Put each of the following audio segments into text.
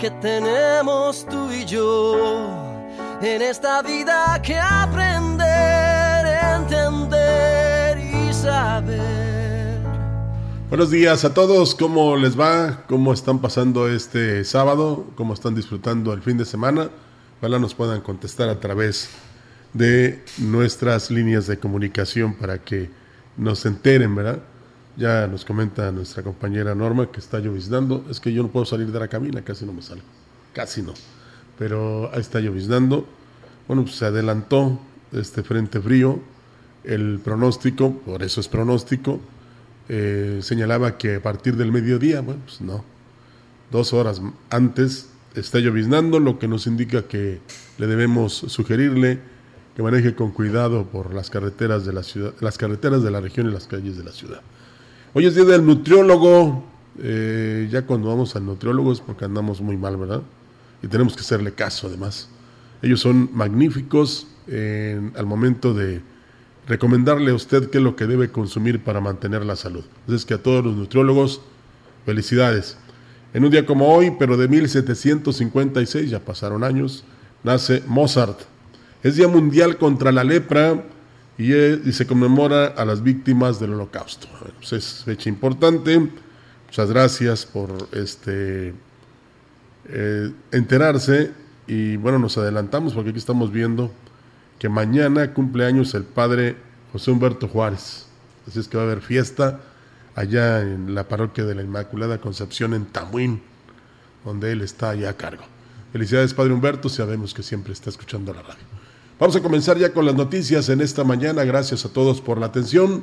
Que tenemos tú y yo en esta vida que aprender, entender y saber. Buenos días a todos, ¿cómo les va? ¿Cómo están pasando este sábado? ¿Cómo están disfrutando el fin de semana? Ojalá nos puedan contestar a través de nuestras líneas de comunicación para que nos enteren, ¿verdad? Ya nos comenta nuestra compañera Norma que está lloviznando. Es que yo no puedo salir de la cabina, casi no me salgo. Casi no. Pero ahí está lloviznando. Bueno, pues se adelantó este frente frío. El pronóstico, por eso es pronóstico, eh, señalaba que a partir del mediodía, bueno, pues no. Dos horas antes está lloviznando, lo que nos indica que le debemos sugerirle que maneje con cuidado por las carreteras de la ciudad, las carreteras de la región y las calles de la ciudad. Hoy es día del nutriólogo. Eh, ya cuando vamos al nutriólogo es porque andamos muy mal, ¿verdad? Y tenemos que hacerle caso, además. Ellos son magníficos al momento de recomendarle a usted qué es lo que debe consumir para mantener la salud. Entonces, que a todos los nutriólogos, felicidades. En un día como hoy, pero de 1756, ya pasaron años, nace Mozart. Es Día Mundial contra la Lepra y, se conmemora a las víctimas del holocausto. Pues es fecha importante. Muchas gracias por este eh, enterarse y bueno, nos adelantamos porque aquí estamos viendo que mañana cumple años el padre José Humberto Juárez. Así es que va a haber fiesta allá en la parroquia de la Inmaculada Concepción en Tamuín, donde él está allá a cargo. Felicidades, Padre Humberto, sabemos que siempre está escuchando la radio. Vamos a comenzar ya con las noticias en esta mañana. Gracias a todos por la atención.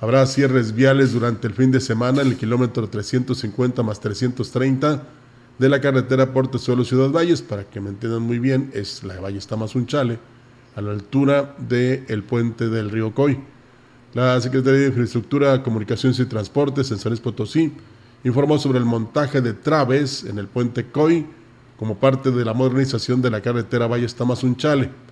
Habrá cierres viales durante el fin de semana en el kilómetro 350 más 330 de la carretera Portezuelo Ciudad Valles. Para que me entiendan muy bien, es la Valle Tamazunchale, a la altura del puente del río Coy. La Secretaría de Infraestructura, Comunicaciones y Transportes en San Potosí informó sobre el montaje de traves en el puente Coy como parte de la modernización de la carretera Valle Tamazunchale.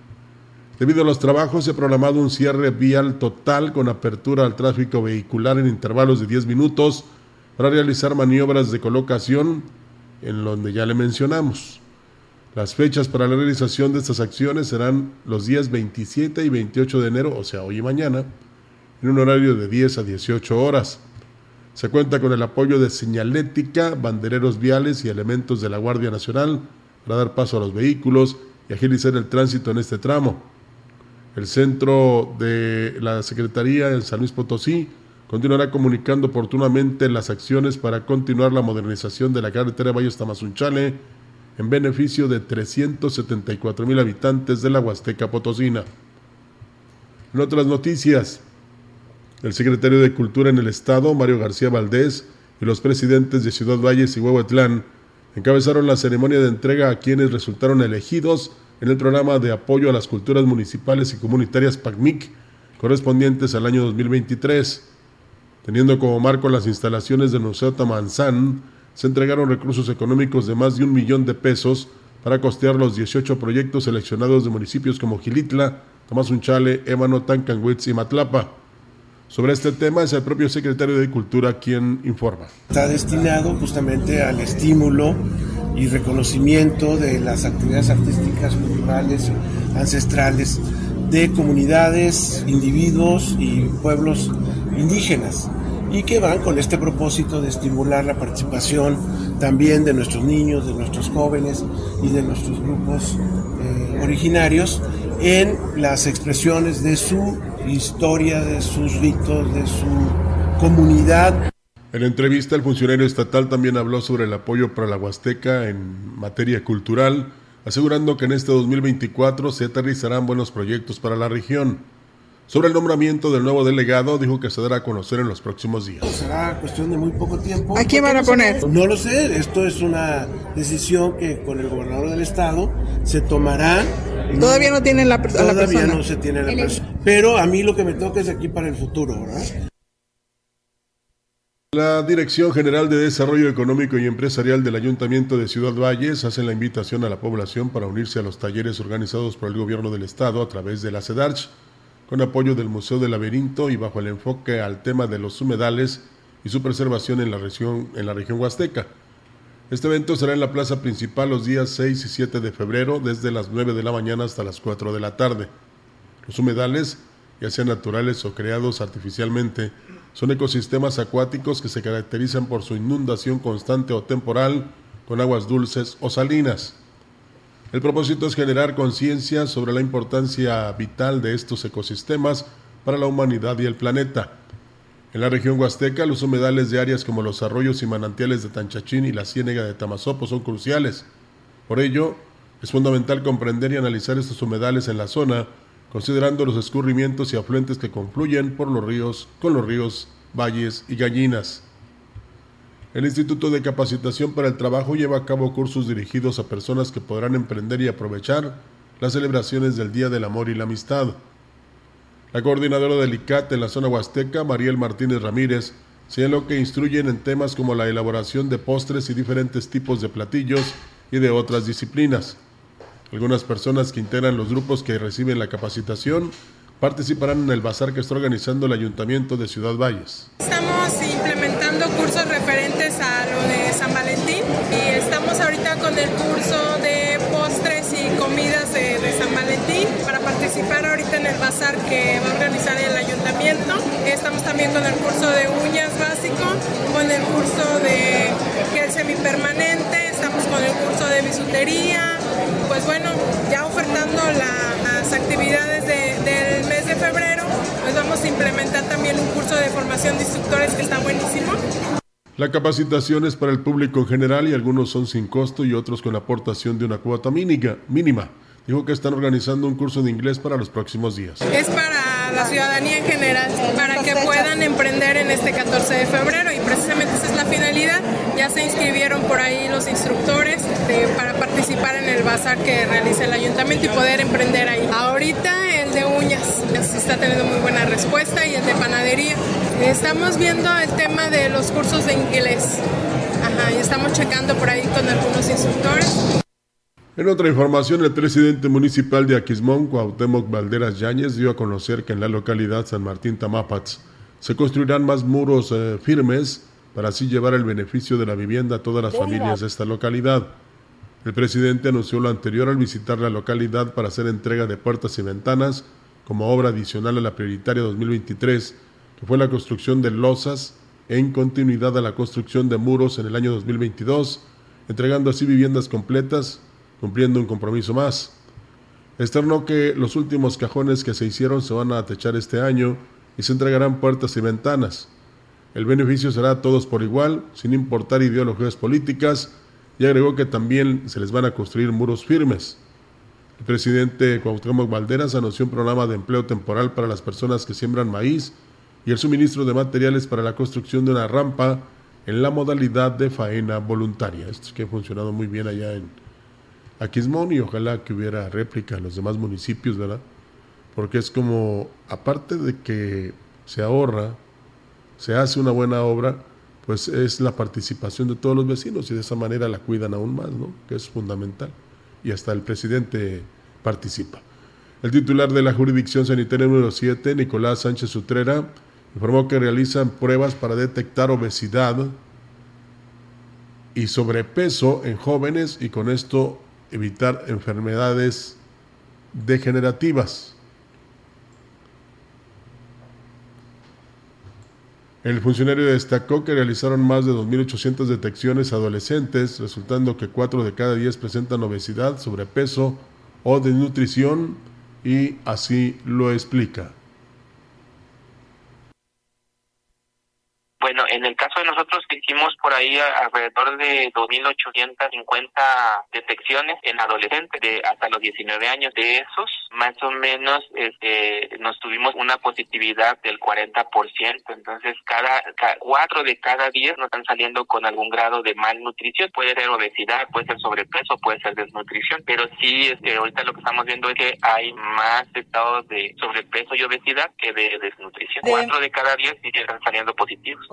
Debido a los trabajos, se ha programado un cierre vial total con apertura al tráfico vehicular en intervalos de 10 minutos para realizar maniobras de colocación en donde ya le mencionamos. Las fechas para la realización de estas acciones serán los días 27 y 28 de enero, o sea, hoy y mañana, en un horario de 10 a 18 horas. Se cuenta con el apoyo de señalética, bandereros viales y elementos de la Guardia Nacional para dar paso a los vehículos y agilizar el tránsito en este tramo. El centro de la Secretaría en San Luis Potosí continuará comunicando oportunamente las acciones para continuar la modernización de la carretera Valles Tamazunchale en beneficio de 374 mil habitantes de la Huasteca Potosina. En otras noticias, el secretario de Cultura en el Estado, Mario García Valdés, y los presidentes de Ciudad Valles y Huehuetlán encabezaron la ceremonia de entrega a quienes resultaron elegidos en el programa de apoyo a las culturas municipales y comunitarias PACMIC correspondientes al año 2023. Teniendo como marco las instalaciones del Museo Tamanzán, se entregaron recursos económicos de más de un millón de pesos para costear los 18 proyectos seleccionados de municipios como Gilitla, Tamazunchale, Ébano, Tancanwitz y Matlapa. Sobre este tema es el propio secretario de Cultura quien informa. Está destinado justamente al estímulo y reconocimiento de las actividades artísticas, culturales, ancestrales de comunidades, individuos y pueblos indígenas y que van con este propósito de estimular la participación también de nuestros niños, de nuestros jóvenes y de nuestros grupos eh, originarios en las expresiones de su historia, de sus ritos, de su comunidad. En entrevista, el funcionario estatal también habló sobre el apoyo para la Huasteca en materia cultural, asegurando que en este 2024 se aterrizarán buenos proyectos para la región. Sobre el nombramiento del nuevo delegado, dijo que se dará a conocer en los próximos días. Será cuestión de muy poco tiempo. ¿A quién van a poner? No lo sé, esto es una decisión que con el gobernador del estado se tomará. Todavía no tienen la, Todavía la persona. no se tiene la persona. Pero a mí lo que me toca es aquí para el futuro, ¿verdad? La Dirección General de Desarrollo Económico y Empresarial del Ayuntamiento de Ciudad Valles hace la invitación a la población para unirse a los talleres organizados por el gobierno del estado a través de la CEDARCH con apoyo del Museo del Laberinto y bajo el enfoque al tema de los humedales y su preservación en la región, en la región huasteca. Este evento será en la plaza principal los días 6 y 7 de febrero, desde las 9 de la mañana hasta las 4 de la tarde. Los humedales, ya sean naturales o creados artificialmente, son ecosistemas acuáticos que se caracterizan por su inundación constante o temporal con aguas dulces o salinas. El propósito es generar conciencia sobre la importancia vital de estos ecosistemas para la humanidad y el planeta. En la región huasteca, los humedales de áreas como los arroyos y manantiales de Tanchachín y la ciénega de Tamazopo son cruciales. Por ello, es fundamental comprender y analizar estos humedales en la zona, considerando los escurrimientos y afluentes que confluyen por los ríos con los ríos, valles y gallinas. El Instituto de Capacitación para el Trabajo lleva a cabo cursos dirigidos a personas que podrán emprender y aprovechar las celebraciones del Día del Amor y la Amistad. La coordinadora del ICAT en la zona huasteca, Mariel Martínez Ramírez, señaló que instruyen en temas como la elaboración de postres y diferentes tipos de platillos y de otras disciplinas. Algunas personas que integran los grupos que reciben la capacitación participarán en el bazar que está organizando el Ayuntamiento de Ciudad Valles. Estamos implementando cursos referentes a lo de San Valentín y estamos ahorita con el curso de postres y comidas de, San Valentín para participar ahorita en el bazar que va a organizar el ayuntamiento. Estamos también con el curso de uñas básico, con el curso de gel semipermanente, estamos con el curso de bisutería. Pues bueno, ya ofertando la, las actividades de, del mes de febrero, pues vamos a implementar también un curso de formación de instructores que está buenísimo. La capacitación es para el público en general y algunos son sin costo y otros con aportación de una cuota mínima. mínima. Dijo que están organizando un curso de inglés para los próximos días. Es para la ciudadanía en general, para que puedan emprender en este 14 de febrero y precisamente finalidad. Ya se inscribieron por ahí los instructores de, para participar en el bazar que realiza el ayuntamiento y poder emprender ahí. Ahorita el de uñas está teniendo muy buena respuesta y el de panadería. Estamos viendo el tema de los cursos de inglés. Ajá, y estamos checando por ahí con algunos instructores. En otra información, el presidente municipal de Aquismón, Cuauhtémoc Valderas Yáñez, dio a conocer que en la localidad San Martín Tamapats se construirán más muros eh, firmes para así llevar el beneficio de la vivienda a todas las familias de esta localidad. El presidente anunció lo anterior al visitar la localidad para hacer entrega de puertas y ventanas como obra adicional a la prioritaria 2023, que fue la construcción de losas en continuidad a la construcción de muros en el año 2022, entregando así viviendas completas cumpliendo un compromiso más. Externó que los últimos cajones que se hicieron se van a techar este año y se entregarán puertas y ventanas. El beneficio será a todos por igual, sin importar ideologías políticas, y agregó que también se les van a construir muros firmes. El presidente Cuauhtémoc Valderas anunció un programa de empleo temporal para las personas que siembran maíz y el suministro de materiales para la construcción de una rampa en la modalidad de faena voluntaria. Esto que ha funcionado muy bien allá en, Aquismón y ojalá que hubiera réplica en los demás municipios, ¿verdad? Porque es como, aparte de que se ahorra, se hace una buena obra, pues es la participación de todos los vecinos y de esa manera la cuidan aún más, ¿no? Que es fundamental. Y hasta el presidente participa. El titular de la jurisdicción sanitaria número 7, Nicolás Sánchez Utrera, informó que realizan pruebas para detectar obesidad y sobrepeso en jóvenes y con esto evitar enfermedades degenerativas. El funcionario destacó que realizaron más de 2.800 detecciones adolescentes, resultando que 4 de cada 10 presentan obesidad, sobrepeso o desnutrición, y así lo explica. Bueno, en el caso de nosotros hicimos por ahí alrededor de 2.850 detecciones en adolescentes de hasta los 19 años. De esos, más o menos, este, nos tuvimos una positividad del 40%. Entonces, cada, cuatro de cada 10 nos están saliendo con algún grado de malnutrición. Puede ser obesidad, puede ser sobrepeso, puede ser desnutrición. Pero sí, este, ahorita lo que estamos viendo es que hay más estados de sobrepeso y obesidad que de desnutrición. Cuatro de cada 10 sí están saliendo positivos.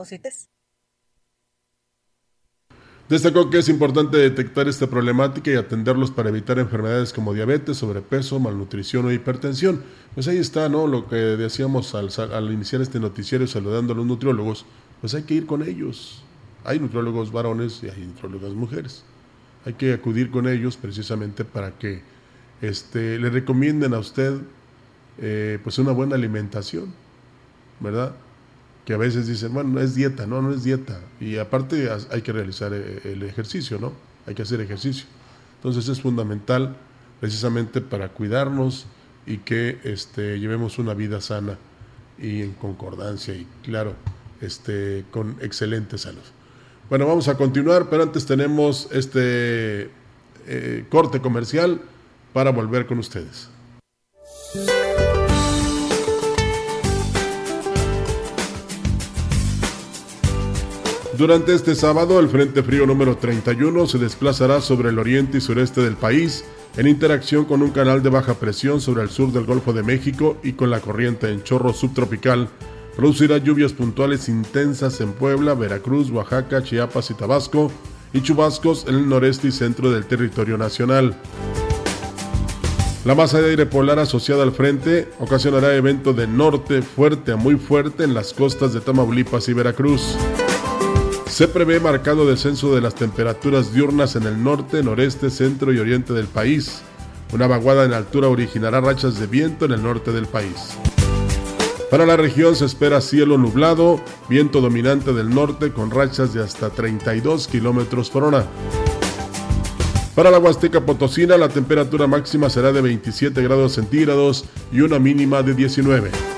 Destacó que es importante detectar esta problemática y atenderlos para evitar enfermedades como diabetes, sobrepeso, malnutrición o hipertensión. Pues ahí está, ¿no? Lo que decíamos al, iniciar este noticiero saludando a los nutriólogos, pues hay que ir con ellos. Hay nutriólogos varones y hay nutriólogas mujeres. Hay que acudir con ellos precisamente para que este, le recomienden a usted eh, pues una buena alimentación, ¿verdad? Que a veces dicen, bueno, no es dieta, no, no es dieta. Y aparte hay que realizar eh, el ejercicio, ¿no? Hay que hacer ejercicio. Entonces es fundamental precisamente para cuidarnos y que este, llevemos una vida sana y en concordancia y claro, este, con excelente salud. Bueno, vamos a continuar, pero antes tenemos este eh, corte comercial para volver con ustedes. Durante este sábado, el Frente Frío número 31 se desplazará sobre el oriente y sureste del país en interacción con un canal de baja presión sobre el sur del Golfo de México y con la corriente en chorro subtropical. Producirá lluvias puntuales intensas en Puebla, Veracruz, Oaxaca, Chiapas y Tabasco y chubascos en el noreste y centro del territorio nacional. La masa de aire polar asociada al frente ocasionará evento de norte fuerte a muy fuerte en las costas de Tamaulipas y Veracruz. Se prevé marcado descenso de las temperaturas diurnas en el norte, noreste, centro y oriente del país. Una vaguada en altura originará rachas de viento en el norte del país. Para la región se espera cielo nublado, viento dominante del norte con rachas de hasta 32 kilómetros por hora. Para la Huasteca Potosina, la temperatura máxima será de 27 grados centígrados y una mínima de 19.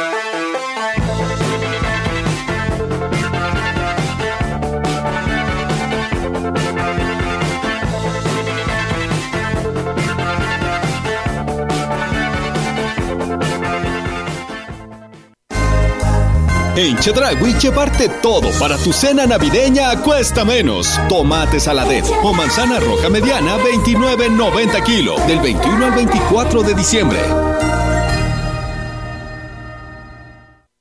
En Chedragui llevarte todo para tu cena navideña cuesta menos. Tomate saladet o manzana roja mediana 29.90 kilo del 21 al 24 de diciembre.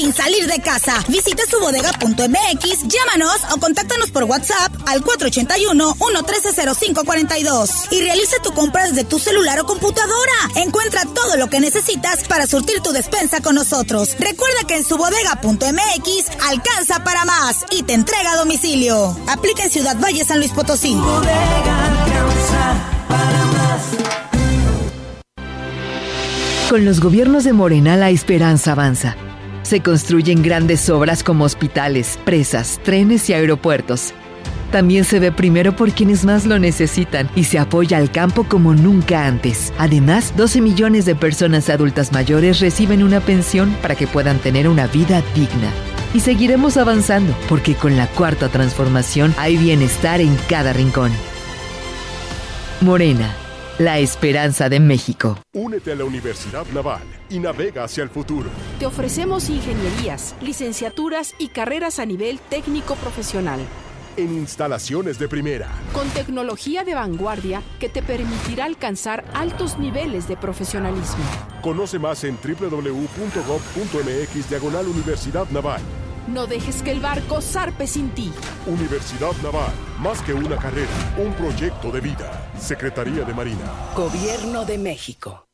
Sin salir de casa. Visita subodega.mx, llámanos o contáctanos por WhatsApp al 481-113-0542 y realiza tu compra desde tu celular o computadora. Encuentra todo lo que necesitas para surtir tu despensa con nosotros. Recuerda que en subodega.mx alcanza para más y te entrega a domicilio. Aplica en Ciudad Valle, San Luis Potosí. Bodega alcanza para más. Con los gobiernos de Morena la esperanza avanza. Se construyen grandes obras como hospitales, presas, trenes y aeropuertos. También se ve primero por quienes más lo necesitan y se apoya al campo como nunca antes. Además, 12 millones de personas adultas mayores reciben una pensión para que puedan tener una vida digna. Y seguiremos avanzando, porque con la cuarta transformación hay bienestar en cada rincón. Morena, la esperanza de México. Únete a la Universidad Naval y navega hacia el futuro. Te ofrecemos ingenierías, licenciaturas y carreras a nivel técnico profesional. En instalaciones de primera. Con tecnología de vanguardia que te permitirá alcanzar altos niveles de profesionalismo. Conoce más en www.gov.mx diagonal Universidad Naval. No dejes que el barco zarpe sin ti. Universidad Naval, más que una carrera, un proyecto de vida. Secretaría de Marina. Gobierno de México.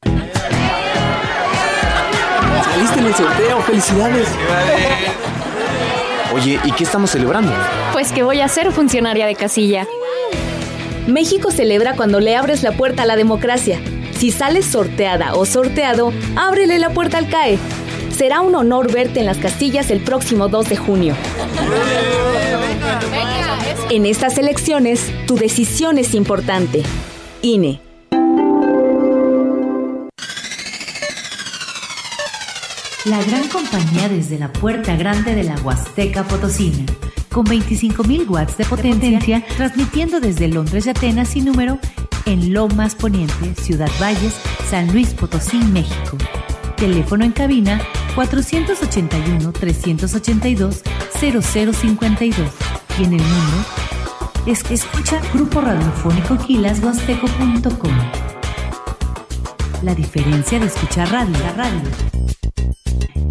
Saliste en el sorteo, felicidades. Oye, ¿y qué estamos celebrando? Pues que voy a ser funcionaria de casilla. México celebra cuando le abres la puerta a la democracia. Si sales sorteada o sorteado, ábrele la puerta al CAE. Será un honor verte en las castillas el próximo 2 de junio. En estas elecciones, tu decisión es importante. INE. La gran compañía desde la puerta grande de la Huasteca Potosina, con 25.000 watts de potencia, transmitiendo desde Londres y Atenas sin número en Lomas Poniente, Ciudad Valles, San Luis Potosí, México. Teléfono en cabina 481-382-0052 y en el mundo es que escucha Grupo Radiofónico Quilashuasteco.com. La diferencia de escuchar radio, la radio.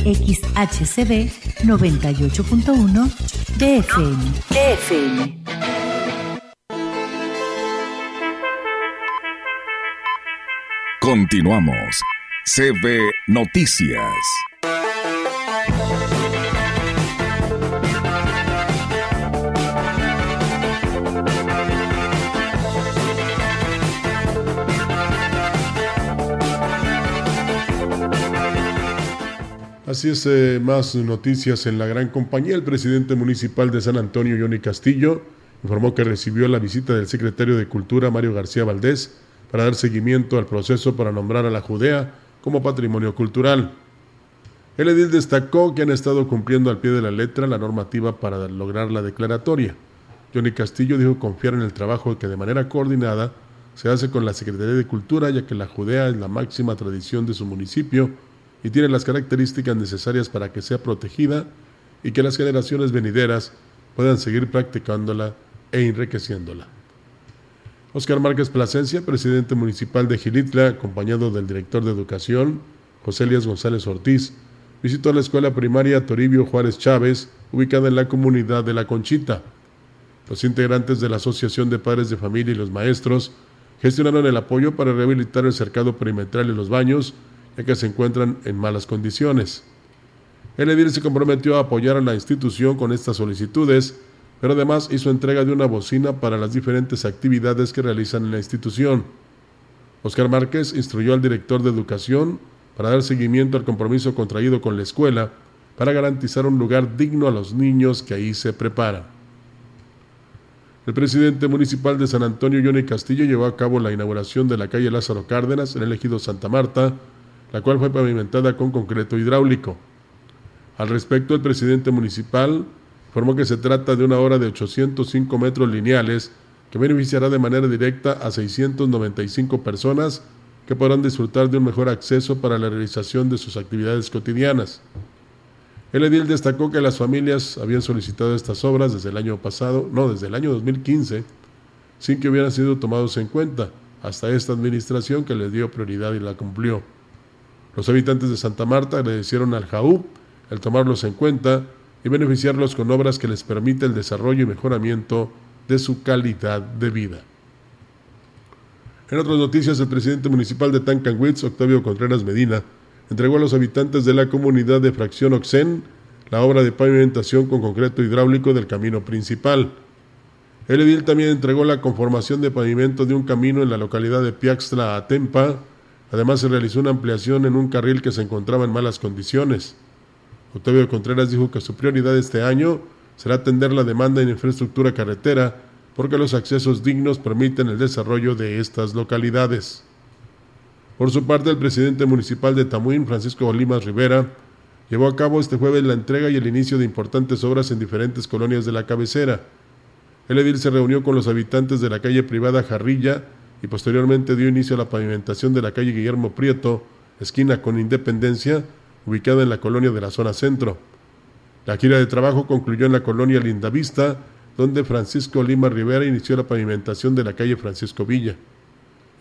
XHCB 98.1 DFM. DFM. Continuamos. CB Noticias. Así es, eh, más noticias en la gran compañía. El presidente municipal de San Antonio, Johnny Castillo, informó que recibió la visita del secretario de Cultura, Mario García Valdés, para dar seguimiento al proceso para nombrar a la Judea como patrimonio cultural. El edil destacó que han estado cumpliendo al pie de la letra la normativa para lograr la declaratoria. Johnny Castillo dijo confiar en el trabajo que de manera coordinada se hace con la Secretaría de Cultura, ya que la Judea es la máxima tradición de su municipio y tiene las características necesarias para que sea protegida y que las generaciones venideras puedan seguir practicándola e enriqueciéndola. Oscar Márquez Plasencia, presidente municipal de Gilitla, acompañado del director de Educación, José Elías González Ortiz, visitó la escuela primaria Toribio Juárez Chávez, ubicada en la comunidad de La Conchita. Los integrantes de la Asociación de Padres de Familia y los maestros gestionaron el apoyo para rehabilitar el cercado perimetral y los baños, ya que se encuentran en malas condiciones. El edil se comprometió a apoyar a la institución con estas solicitudes, pero además hizo entrega de una bocina para las diferentes actividades que realizan en la institución. Oscar Márquez instruyó al director de educación para dar seguimiento al compromiso contraído con la escuela para garantizar un lugar digno a los niños que ahí se preparan. El presidente municipal de San Antonio, Johnny Castillo, llevó a cabo la inauguración de la calle Lázaro Cárdenas en el ejido Santa Marta, la cual fue pavimentada con concreto hidráulico. Al respecto, el presidente municipal informó que se trata de una obra de 805 metros lineales que beneficiará de manera directa a 695 personas que podrán disfrutar de un mejor acceso para la realización de sus actividades cotidianas. El edil destacó que las familias habían solicitado estas obras desde el año pasado, no, desde el año 2015, sin que hubieran sido tomados en cuenta, hasta esta administración que les dio prioridad y la cumplió. Los habitantes de Santa Marta agradecieron al JAUP el tomarlos en cuenta y beneficiarlos con obras que les permita el desarrollo y mejoramiento de su calidad de vida. En otras noticias, el presidente municipal de Tancanwitz, Octavio Contreras Medina, entregó a los habitantes de la comunidad de Fracción Oxen la obra de pavimentación con concreto hidráulico del camino principal. El edil también entregó la conformación de pavimento de un camino en la localidad de Piaxtla Atempa, Además, se realizó una ampliación en un carril que se encontraba en malas condiciones. Octavio Contreras dijo que su prioridad este año será atender la demanda en infraestructura carretera porque los accesos dignos permiten el desarrollo de estas localidades. Por su parte, el presidente municipal de Tamuín, Francisco Olimas Rivera, llevó a cabo este jueves la entrega y el inicio de importantes obras en diferentes colonias de la cabecera. El edil se reunió con los habitantes de la calle privada Jarrilla y posteriormente dio inicio a la pavimentación de la calle Guillermo Prieto, esquina con Independencia, ubicada en la colonia de la zona centro. La gira de trabajo concluyó en la colonia Lindavista, donde Francisco Lima Rivera inició la pavimentación de la calle Francisco Villa.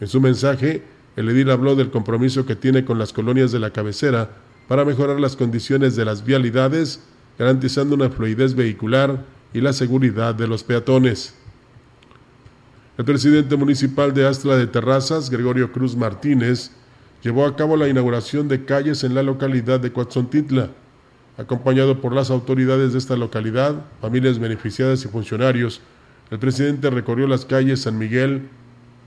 En su mensaje, el edil habló del compromiso que tiene con las colonias de la cabecera para mejorar las condiciones de las vialidades, garantizando una fluidez vehicular y la seguridad de los peatones. El presidente municipal de Astla de Terrazas, Gregorio Cruz Martínez, llevó a cabo la inauguración de calles en la localidad de Coatzontitla. Acompañado por las autoridades de esta localidad, familias beneficiadas y funcionarios, el presidente recorrió las calles San Miguel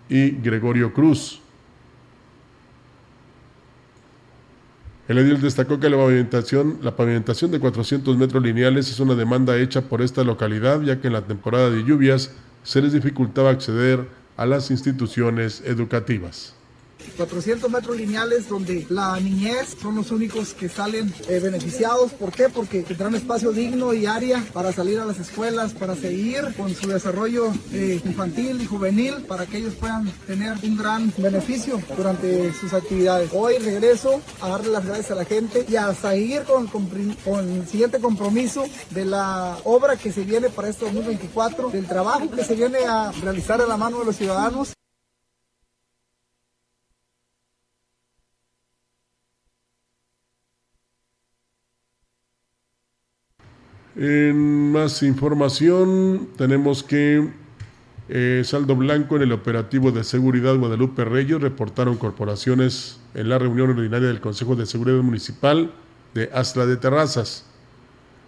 y Gregorio Cruz. El edil destacó que la pavimentación, la pavimentación de 400 metros lineales es una demanda hecha por esta localidad, ya que en la temporada de lluvias se les dificultaba acceder a las instituciones educativas. 400 metros lineales donde la niñez son los únicos que salen eh, beneficiados. ¿Por qué? Porque tendrán espacio digno y área para salir a las escuelas, para seguir con su desarrollo eh, infantil y juvenil, para que ellos puedan tener un gran beneficio durante sus actividades. Hoy regreso a darle las gracias a la gente y a seguir con, con, con el siguiente compromiso de la obra que se viene para este 2024, del trabajo que se viene a realizar a la mano de los ciudadanos. En más información, tenemos que eh, saldo blanco en el operativo de seguridad Guadalupe Reyes reportaron corporaciones en la reunión ordinaria del Consejo de Seguridad Municipal de Astra de Terrazas.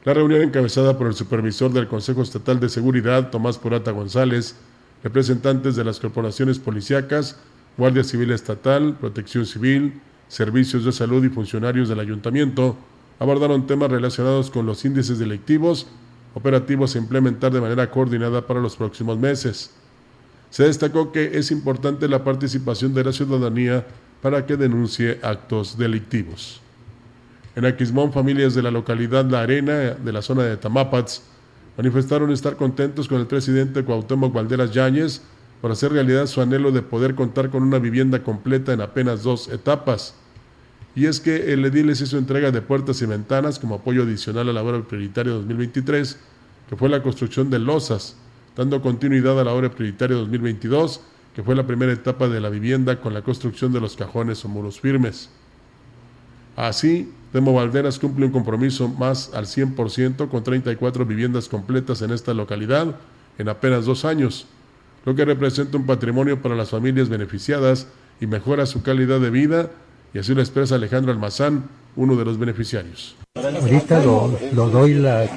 La reunión encabezada por el supervisor del Consejo Estatal de Seguridad, Tomás Porata González, representantes de las corporaciones policíacas, Guardia Civil Estatal, Protección Civil, Servicios de Salud y funcionarios del Ayuntamiento, abordaron temas relacionados con los índices delictivos, operativos a implementar de manera coordinada para los próximos meses. Se destacó que es importante la participación de la ciudadanía para que denuncie actos delictivos. En Aquismón, familias de la localidad La Arena, de la zona de Tamapats, manifestaron estar contentos con el presidente Cuauhtémoc Valderas Yáñez por hacer realidad su anhelo de poder contar con una vivienda completa en apenas dos etapas y es que el edil les hizo entrega de puertas y ventanas como apoyo adicional a la obra prioritaria 2023, que fue la construcción de losas, dando continuidad a la obra prioritaria 2022, que fue la primera etapa de la vivienda con la construcción de los cajones o muros firmes. Así, Temo Valderas cumple un compromiso más al 100% con 34 viviendas completas en esta localidad en apenas dos años, lo que representa un patrimonio para las familias beneficiadas y mejora su calidad de vida y así lo expresa Alejandro Almazán, uno de los beneficiarios. Ahorita lo, doy la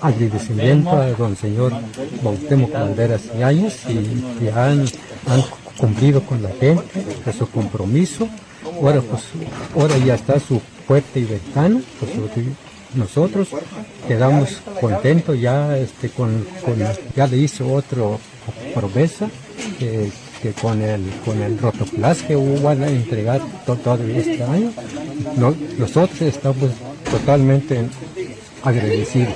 agradecimiento a don señor Bautemo Calderas y Años y que han, cumplido con la gente, de su compromiso. Ahora, pues, ahora ya está su puerta y ventana, pues, nosotros quedamos contentos ya este con, con ya le hizo otro promesa que que con el, con el rotoplas que van a entregar todo, este año, nosotros estamos totalmente agradecidos.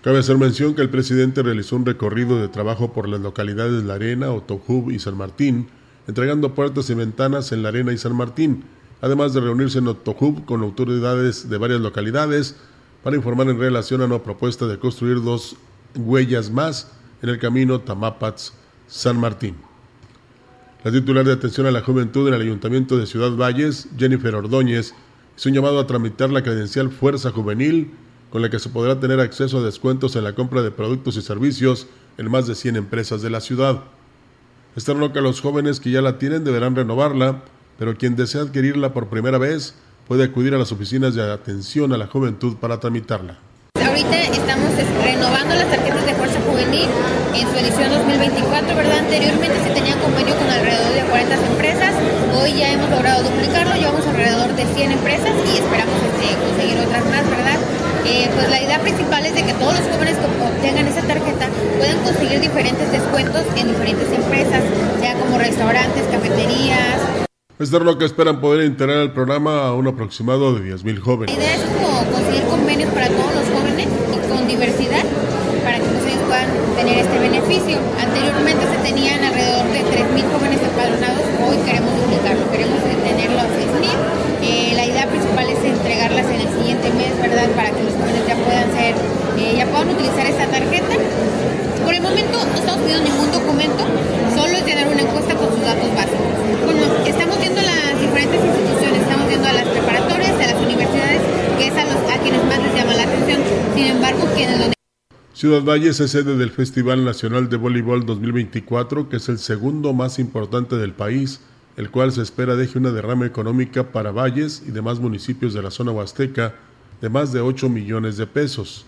Cabe hacer mención que el presidente realizó un recorrido de trabajo por las localidades La Arena, Otojub y San Martín, entregando puertas y ventanas en La Arena y San Martín, además de reunirse en Otojub con autoridades de varias localidades para informar en relación a una propuesta de construir dos huellas más en el camino Tamapats-San Martín. La titular de atención a la juventud en el Ayuntamiento de Ciudad Valles, Jennifer Ordóñez, hizo un llamado a tramitar la credencial Fuerza Juvenil, con la que se podrá tener acceso a descuentos en la compra de productos y servicios en más de 100 empresas de la ciudad. Externó que los jóvenes que ya la tienen deberán renovarla, pero quien desea adquirirla por primera vez puede acudir a las oficinas de atención a la juventud para tramitarla. Ahorita estamos renovando las tarjetas de En su edición 2024, ¿verdad? Anteriormente se tenía convenio con alrededor de 40 empresas, Hoy ya hemos logrado duplicarlo, llevamos alrededor de 100 empresas y esperamos este, conseguir otras más, ¿verdad? Eh, pues la idea principal es de que todos los jóvenes que obtengan esa tarjeta puedan conseguir diferentes descuentos en diferentes empresas, ya como restaurantes, cafeterías. Esto es lo que esperan poder integrar al programa a un aproximado de 10.000 La jóvenes. idea es como conseguir convenios para todos los jóvenes y con diversidad para que tener este beneficio. Anteriormente se tenían alrededor de 3.000 jóvenes empadronados, hoy queremos duplicarlo, queremos tenerlo a 6.000. Eh, la idea principal es entregarlas en el siguiente mes, ¿verdad? Para que los jóvenes ya puedan ser, eh, ya puedan utilizar esta tarjeta. Por el momento no estamos pidiendo ningún documento, solo es llenar una encuesta con sus datos básicos. Bueno, estamos viendo las diferentes instituciones, Ciudad Valles es sede del Festival Nacional de Voleibol 2024, que es el segundo más importante del país, el cual se espera deje una derrama económica para Valles y demás municipios de la zona huasteca de más de 8 millones de pesos.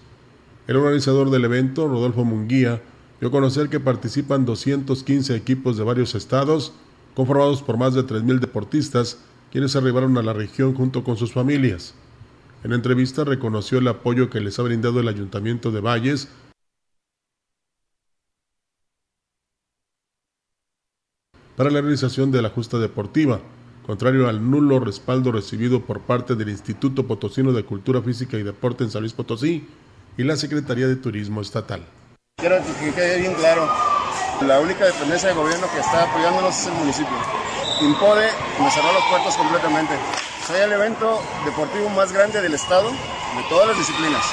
El organizador del evento, Rodolfo Munguía, dio a conocer que participan 215 equipos de varios estados, conformados por más de 3.000 deportistas, quienes arribaron a la región junto con sus familias. En entrevista reconoció el apoyo que les ha brindado el Ayuntamiento de Valles para la realización de la justa deportiva, contrario al nulo respaldo recibido por parte del Instituto Potosino de Cultura Física y Deporte en San Luis Potosí y la Secretaría de Turismo Estatal. Quiero que quede bien claro, la única dependencia de gobierno que está apoyándonos es el municipio. Impode me cerró las puertas completamente. Soy el evento deportivo más grande del estado, de todas las disciplinas.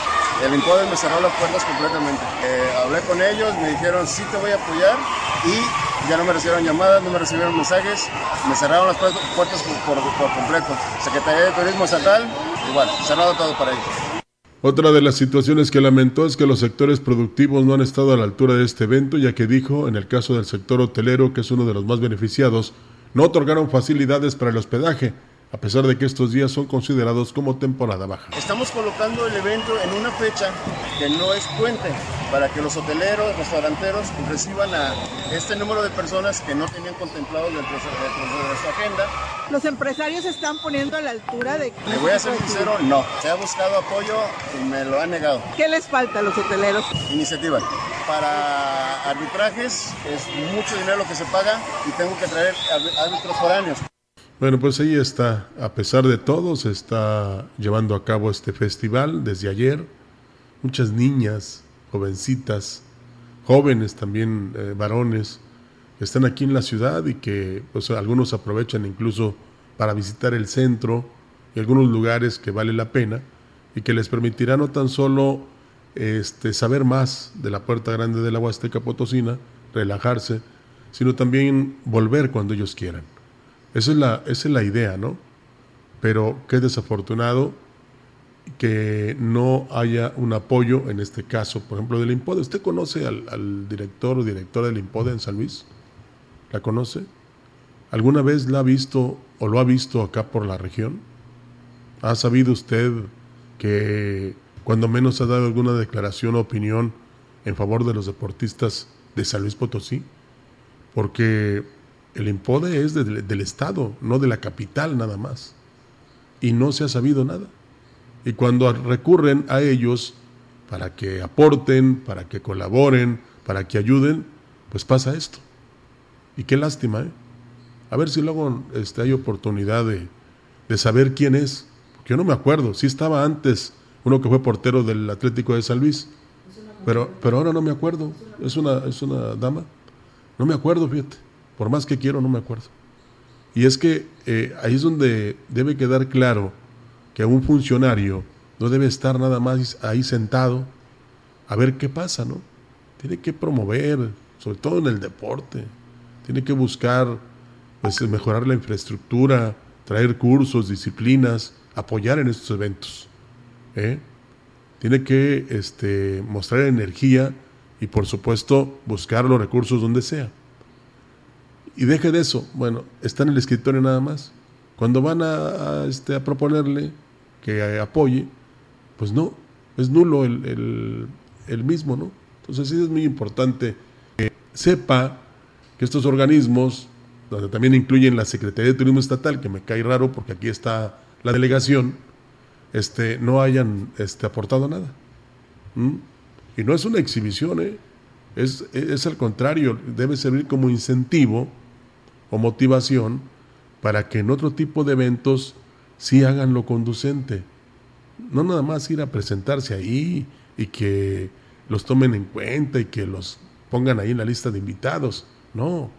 El Impode me cerró las puertas completamente. Eh, hablé con ellos, me dijeron sí te voy a apoyar y ya no me recibieron llamadas, no me recibieron mensajes, me cerraron las puertas por, por completo. Secretaría de Turismo Estatal, igual, cerrado todo para ellos. Otra de las situaciones que lamentó es que los sectores productivos no han estado a la altura de este evento, ya que dijo, en el caso del sector hotelero, que es uno de los más beneficiados, no otorgaron facilidades para el hospedaje, a pesar de que estos días son considerados como temporada baja. Estamos colocando el evento en una fecha que no es puente, para que los hoteleros, restauranteros reciban a este número de personas que no tenían contemplado dentro de su, dentro de su agenda. Los empresarios se están poniendo a la altura de... Le voy a ser sincero, no. Se ha buscado apoyo y me lo han negado. ¿Qué les falta a los hoteleros? Iniciativa. Para arbitrajes es mucho dinero lo que se paga y tengo que traer árbitros foráneos. Bueno, pues ahí está. A pesar de todo, se está llevando a cabo este festival desde ayer. Muchas niñas, jovencitas, jóvenes también, eh, varones, están aquí en la ciudad y que pues, algunos aprovechan incluso para visitar el centro y algunos lugares que vale la pena y que les permitirá no tan solo este, saber más de la puerta grande de la Huasteca Potosina, relajarse, sino también volver cuando ellos quieran. Esa es la, es la idea, ¿no? Pero qué desafortunado que no haya un apoyo, en este caso, por ejemplo, del IMPODE. ¿Usted conoce al, al director o directora del IMPODE en San Luis? ¿La conoce? ¿Alguna vez la ha visto o lo ha visto acá por la región? ¿Ha sabido usted que cuando menos ha dado alguna declaración o opinión en favor de los deportistas de San Luis Potosí? Porque el IMPODE es de- del Estado, no de la capital nada más. Y no se ha sabido nada. Y cuando recurren a ellos para que aporten, para que colaboren, para que ayuden, pues pasa esto. Y qué lástima, ¿eh? A ver si luego este, hay oportunidad de, de saber quién es. Porque yo no me acuerdo. Sí estaba antes uno que fue portero del Atlético de San Luis. Pero, pero ahora no me acuerdo. Es una, es una dama. No me acuerdo, fíjate. Por más que quiero, no me acuerdo. Y es que eh, ahí es donde debe quedar claro que un funcionario no debe estar nada más ahí sentado a ver qué pasa, ¿no? Tiene que promover, sobre todo en el deporte. Tiene que buscar pues, mejorar la infraestructura, traer cursos, disciplinas, apoyar en estos eventos. ¿eh? Tiene que este, mostrar energía y, por supuesto, buscar los recursos donde sea. Y deje de eso. Bueno, está en el escritorio nada más. Cuando van a, a, este, a proponerle que apoye, pues no, es nulo el, el, el mismo, ¿no? Entonces sí es muy importante que sepa que estos organismos donde también incluyen la Secretaría de Turismo Estatal, que me cae raro porque aquí está la delegación, este, no hayan este, aportado nada. ¿Mm? Y no es una exhibición, ¿eh? Es, es al contrario, debe servir como incentivo o motivación para que en otro tipo de eventos sí hagan lo conducente. No nada más ir a presentarse ahí y que los tomen en cuenta y que los pongan ahí en la lista de invitados. No,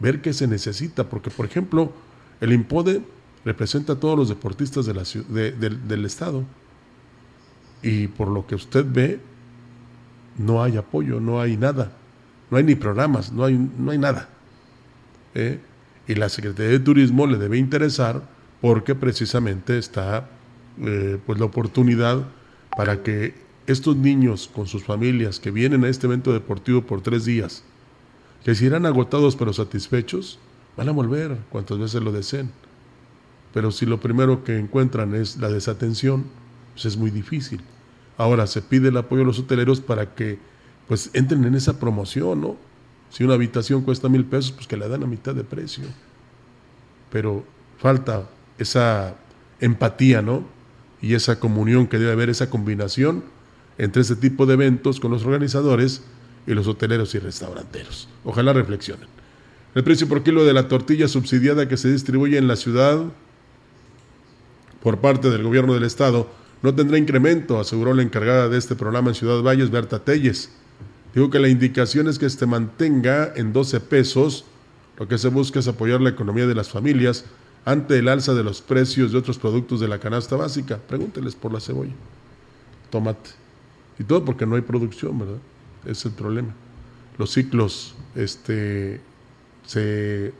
ver qué se necesita, porque por ejemplo, el IMPODE representa a todos los deportistas de la, del Estado. Y por lo que usted ve, no hay apoyo, no hay nada, no hay ni programas, no hay, no hay nada. ¿eh? Y la Secretaría de Turismo le debe interesar porque precisamente está eh, pues la oportunidad para que estos niños con sus familias que vienen a este evento deportivo por tres días, que si irán agotados pero satisfechos, van a volver cuantas veces lo deseen. Pero si lo primero que encuentran es la desatención, pues es muy difícil. Ahora se pide el apoyo a los hoteleros para que pues entren en esa promoción, ¿no? Si una habitación cuesta mil pesos, pues que la dan a mitad de precio. Pero falta esa empatía, ¿no? Y esa comunión que debe haber, esa combinación entre ese tipo de eventos con los organizadores y los hoteleros y restauranteros. Ojalá reflexionen. El precio por kilo de la tortilla subsidiada que se distribuye en la ciudad por parte del gobierno del estado no tendrá incremento, aseguró la encargada de este programa en Ciudad Valles, Berta Telles. Digo que la indicación es que se mantenga en 12 pesos. Lo que se busca es apoyar la economía de las familias ante el alza de los precios de otros productos de la canasta básica. Pregúnteles por la cebolla, tomate. Y todo porque no hay producción, ¿verdad? Es el problema. Los ciclos este, se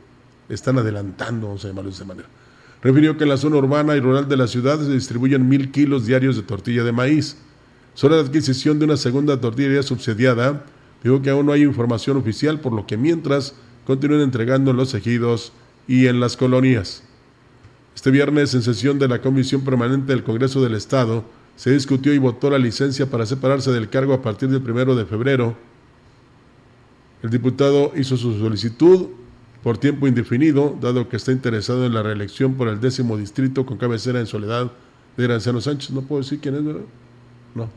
están adelantando, vamos a llamarlo de esa manera. Refirió que en la zona urbana y rural de la ciudad se distribuyen mil kilos diarios de tortilla de maíz. Sobre la adquisición de una segunda tortilla subsidiada, dijo que aún no hay información oficial, por lo que mientras continúen entregando en los ejidos y en las colonias. Este viernes, en sesión de la Comisión Permanente del Congreso del Estado, se discutió y votó la licencia para separarse del cargo a partir del primero de febrero. El diputado hizo su solicitud por tiempo indefinido, dado que está interesado en la reelección por el décimo distrito con cabecera en Soledad de Granciano Sánchez. No puedo decir quién es, ¿verdad? No.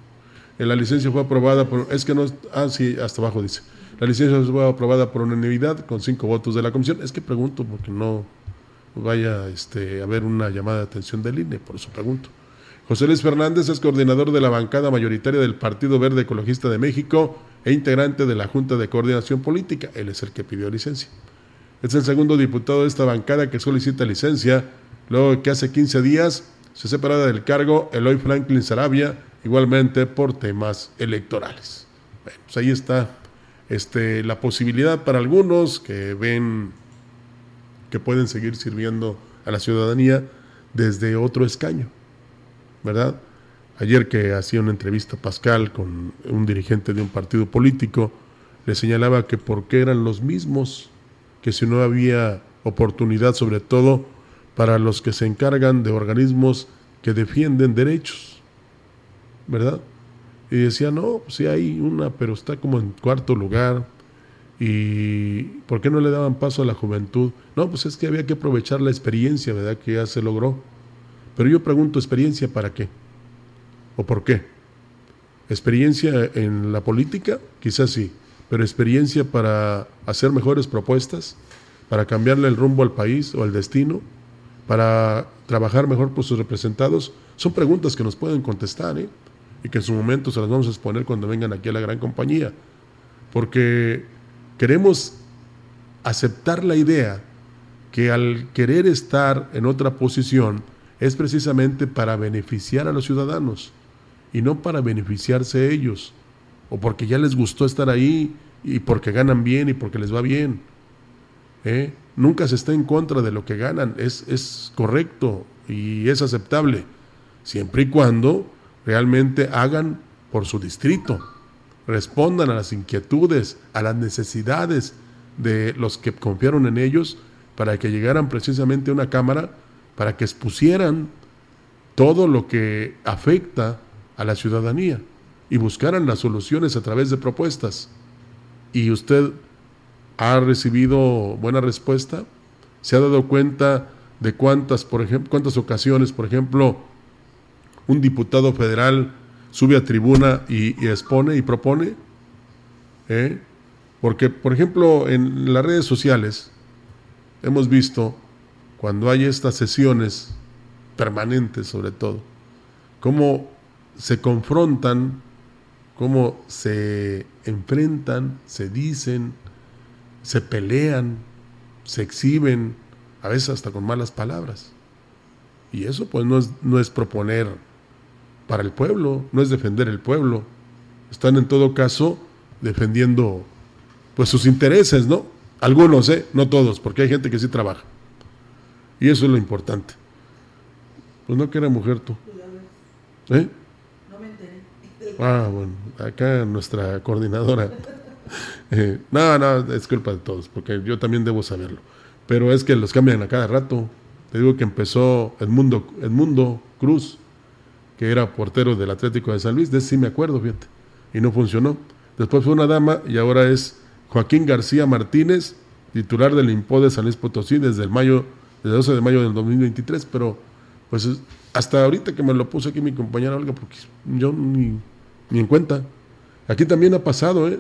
La licencia fue aprobada por... Es que no... Ah, sí, hasta abajo dice. La licencia fue aprobada por unanimidad con cinco votos de la comisión. Es que pregunto porque no vaya este, a haber una llamada de atención del INE, por eso pregunto. José Luis Fernández es coordinador de la bancada mayoritaria del Partido Verde Ecologista de México e integrante de la Junta de Coordinación Política. Él es el que pidió licencia. Es el segundo diputado de esta bancada que solicita licencia, luego que hace 15 días se separa del cargo Eloy Franklin Sarabia, igualmente por temas electorales. Bueno, pues ahí está este, la posibilidad para algunos que ven que pueden seguir sirviendo a la ciudadanía desde otro escaño. ¿verdad? Ayer que hacía una entrevista Pascal con un dirigente de un partido político, le señalaba que por qué eran los mismos, que si no había oportunidad sobre todo para los que se encargan de organismos que defienden derechos, ¿verdad? Y decía, no, pues sí hay una, pero está como en cuarto lugar. ¿Y por qué no le daban paso a la juventud? No, pues es que había que aprovechar la experiencia, ¿verdad? Que ya se logró. Pero yo pregunto, ¿experiencia para qué? ¿O por qué? ¿Experiencia en la política? Quizás sí, pero experiencia para hacer mejores propuestas, para cambiarle el rumbo al país o al destino, para trabajar mejor por sus representados, son preguntas que nos pueden contestar ¿eh? y que en su momento se las vamos a exponer cuando vengan aquí a la gran compañía, porque queremos aceptar la idea que al querer estar en otra posición, es precisamente para beneficiar a los ciudadanos y no para beneficiarse ellos, o porque ya les gustó estar ahí y porque ganan bien y porque les va bien. ¿eh? Nunca se está en contra de lo que ganan, es, es correcto y es aceptable, siempre y cuando realmente hagan por su distrito, respondan a las inquietudes, a las necesidades de los que confiaron en ellos para que llegaran precisamente a una Cámara para que expusieran todo lo que afecta a la ciudadanía y buscaran las soluciones a través de propuestas. Y usted ha recibido buena respuesta, se ha dado cuenta de cuántas, por ejemplo, cuántas ocasiones, por ejemplo, un diputado federal sube a tribuna y, expone y propone? ¿Eh? Porque, por ejemplo, en las redes sociales hemos visto, cuando hay estas sesiones permanentes sobre todo, cómo se confrontan, cómo se enfrentan, se dicen, se pelean, se exhiben, a veces hasta con malas palabras. Y eso pues no es, no es proponer para el pueblo, no es defender el pueblo. Están en todo caso defendiendo pues sus intereses, ¿no? Algunos, ¿eh? No todos, porque hay gente que sí trabaja. Y eso es lo importante. Pues no que era mujer tú. ¿Eh? Ah, bueno, acá nuestra coordinadora. Eh, no, no, es culpa de todos, porque yo también debo saberlo. Pero es que los cambian a cada rato. Te digo que empezó Edmundo, Edmundo Cruz, que era portero del Atlético de San Luis, de ese sí me acuerdo, fíjate, y no funcionó. Después fue una dama y ahora es Joaquín García Martínez, titular del IMPO de San Luis Potosí desde el mayo, desde 12 de mayo del 2023, pero pues hasta ahorita que me lo puse aquí mi compañera Olga, porque yo ni, ni en cuenta. Aquí también ha pasado, ¿eh?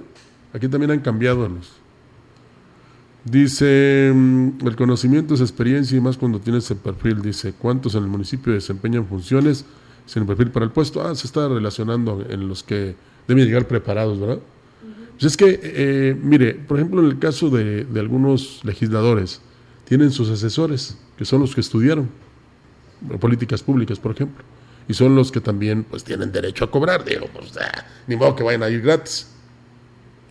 Aquí también han cambiado los. Dice, mm, el conocimiento es experiencia y más cuando tienes el perfil. Dice, ¿cuántos en el municipio desempeñan funciones sin el perfil para el puesto? Ah, se está relacionando en los que deben llegar preparados, ¿verdad? Pues es que, eh, mire, por ejemplo, en el caso de, de, algunos legisladores, tienen sus asesores, que son los que estudiaron políticas públicas, por ejemplo, y son los que también pues tienen derecho a cobrar, digo, pues ah, ni modo que vayan a ir gratis,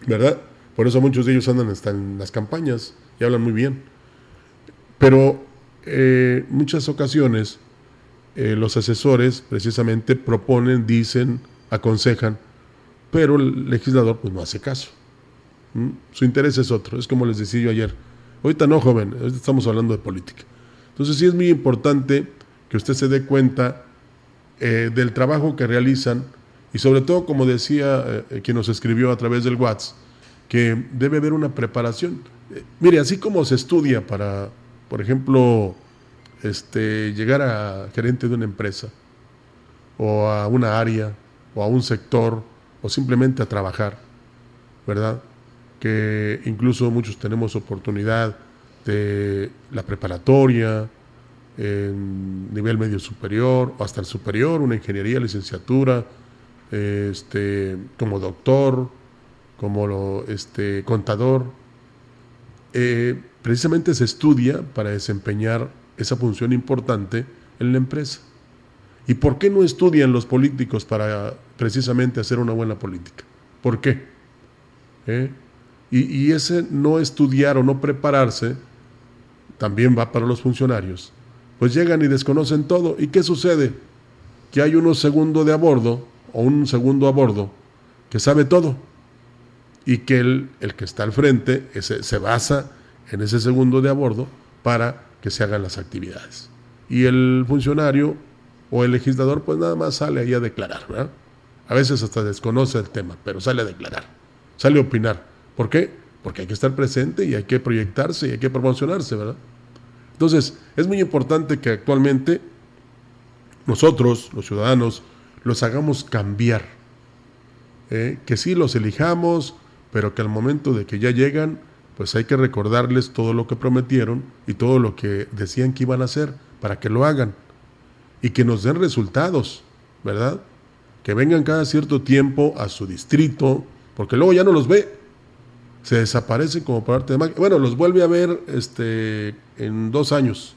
¿verdad? Por eso muchos de ellos andan hasta en las campañas y hablan muy bien. Pero eh, muchas ocasiones eh, los asesores precisamente proponen, dicen, aconsejan, pero el legislador pues no hace caso. ¿Mm? Su interés es otro, es como les decía yo ayer. Ahorita no, joven, estamos hablando de política. Entonces sí es muy importante que usted se dé cuenta eh, del trabajo que realizan y sobre todo, como decía eh, quien nos escribió a través del WhatsApp, que debe haber una preparación. Eh, mire, así como se estudia para, por ejemplo, este, llegar a gerente de una empresa o a una área o a un sector o simplemente a trabajar, ¿verdad? Que incluso muchos tenemos oportunidad de la preparatoria, en nivel medio superior o hasta el superior, una ingeniería, licenciatura, este, como doctor, como lo, este, contador. Eh, precisamente se estudia para desempeñar esa función importante en la empresa. ¿Y por qué no estudian los políticos para precisamente hacer una buena política? ¿Por qué? ¿Eh? Y, y, ese no estudiar o no prepararse también va para los funcionarios. Pues llegan y desconocen todo. ¿Y qué sucede? Que hay uno segundo de a bordo o un segundo a bordo que sabe todo y que el, el que está al frente ese, se basa en ese segundo de a bordo para que se hagan las actividades. Y el funcionario o el legislador pues nada más sale ahí a declarar, ¿verdad? A veces hasta desconoce el tema, pero sale a declarar, sale a opinar. ¿Por qué? Porque hay que estar presente y hay que proyectarse y hay que promocionarse, ¿verdad? Entonces, es muy importante que actualmente nosotros, los ciudadanos, los hagamos cambiar. ¿eh? Que sí los elijamos, pero que al momento de que ya llegan, pues hay que recordarles todo lo que prometieron y todo lo que decían que iban a hacer para que lo hagan y que nos den resultados, ¿verdad? Que vengan cada cierto tiempo a su distrito, porque luego ya no los ve. Se desaparecen como parte de máquina. Bueno, los vuelve a ver este, en dos años,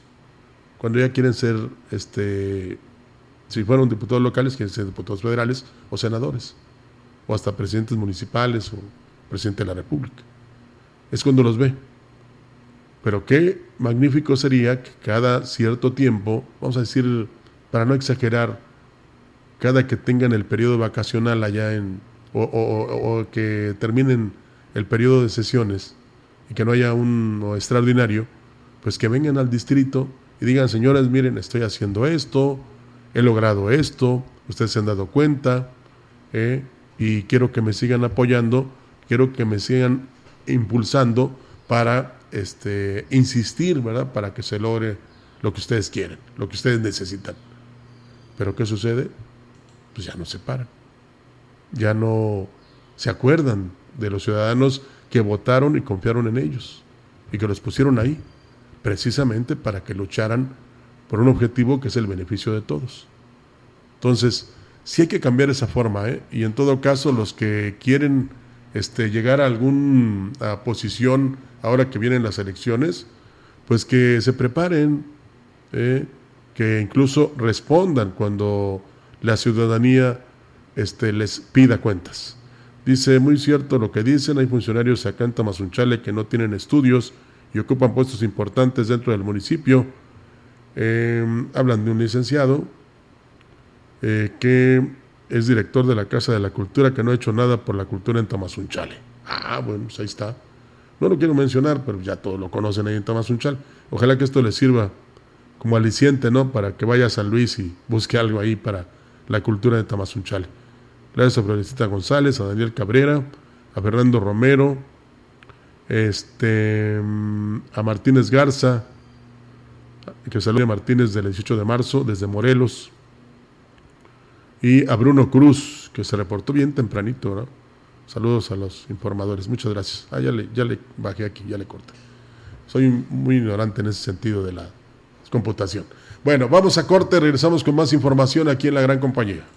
cuando ya quieren ser, este, si fueron diputados locales, quieren ser diputados federales o senadores, o hasta presidentes municipales o presidente de la República. Es cuando los ve. Pero qué magnífico sería que cada cierto tiempo, vamos a decir para no exagerar, cada que tengan el periodo vacacional allá en, o, que terminen el periodo de sesiones y que no haya un extraordinario, pues que vengan al distrito y digan, señoras, miren, estoy haciendo esto, he logrado esto, ustedes se han dado cuenta, eh, y quiero que me sigan apoyando, quiero que me sigan impulsando para este, insistir, ¿verdad? Para que se logre lo que ustedes quieren, lo que ustedes necesitan. Pero ¿qué sucede? Pues ya no se paran. Ya no se acuerdan de los ciudadanos que votaron y confiaron en ellos y que los pusieron ahí, precisamente para que lucharan por un objetivo que es el beneficio de todos. Entonces, sí hay que cambiar esa forma, ¿eh? y en todo caso los que quieren este, llegar a alguna posición ahora que vienen las elecciones, pues que se preparen, ¿eh? que incluso respondan cuando la ciudadanía este, les pida cuentas. Dice, muy cierto lo que dicen, hay funcionarios acá en Tamazunchale que no tienen estudios y ocupan puestos importantes dentro del municipio. Em, hablan de un licenciado eh, que es director de la Casa de la Cultura, que no ha hecho nada por la cultura en Tamazunchale. Ah, bueno, pues ahí está. No lo quiero mencionar, pero ya todos lo conocen ahí en Tamazunchale. Ojalá que esto les sirva como aliciente, ¿no? Para que vaya a San Luis y busque algo ahí para la cultura de Tamazunchale. Gracias a Florecita González, a Daniel Cabrera, a Fernando Romero, este, a Martínez Garza, que salude a Martínez del 18 de marzo desde Morelos, y a Bruno Cruz, que se reportó bien tempranito. Saludos a los informadores, muchas gracias. Ah, ya le, ya le bajé aquí, ya le corté. Soy muy ignorante en ese sentido de la computación. Bueno, vamos a corte, regresamos con más información aquí en la gran compañía.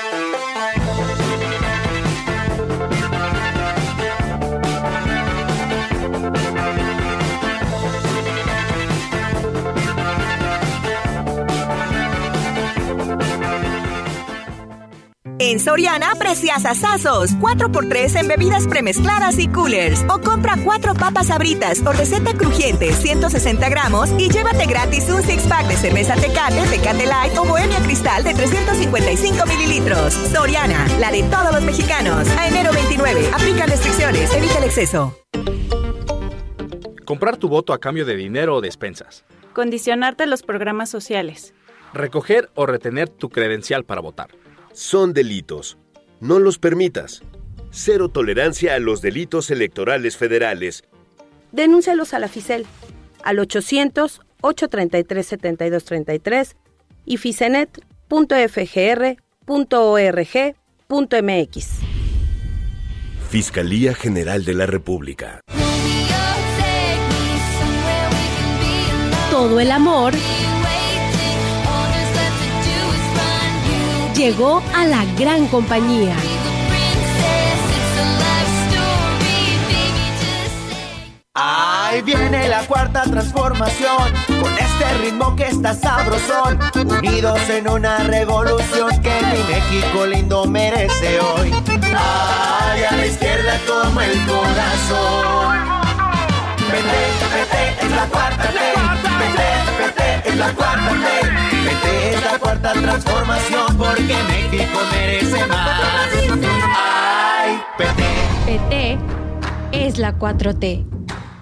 En Soriana, precias asazos. 4x3 en bebidas premezcladas y coolers. O compra 4 papas abritas o receta crujiente, 160 gramos y llévate gratis un six-pack de cerveza Tecate, Tecate Light o Bohemia Cristal de 355 mililitros. Soriana, la de todos los mexicanos. A enero 29. Aplican restricciones. Evita el exceso. Comprar tu voto a cambio de dinero o despensas. Condicionarte a los programas sociales. Recoger o retener tu credencial para votar son delitos. No los permitas. Cero tolerancia a los delitos electorales federales. Denúncialos a la FICEL al 800-833-7233 y ficenet.fgr.org.mx. Fiscalía General de la República. Todo el amor llegó a la gran compañía. Ahí viene la cuarta transformación, con este ritmo que está sabrosón, unidos en una revolución que mi México lindo merece hoy. Ay, a la izquierda como el corazón. Vete, vete, es la cuarta ley. Vete, vete, es la cuarta ley. Vete, la cuarta transformación porque México merece más. Ay, PT. PT es la 4T.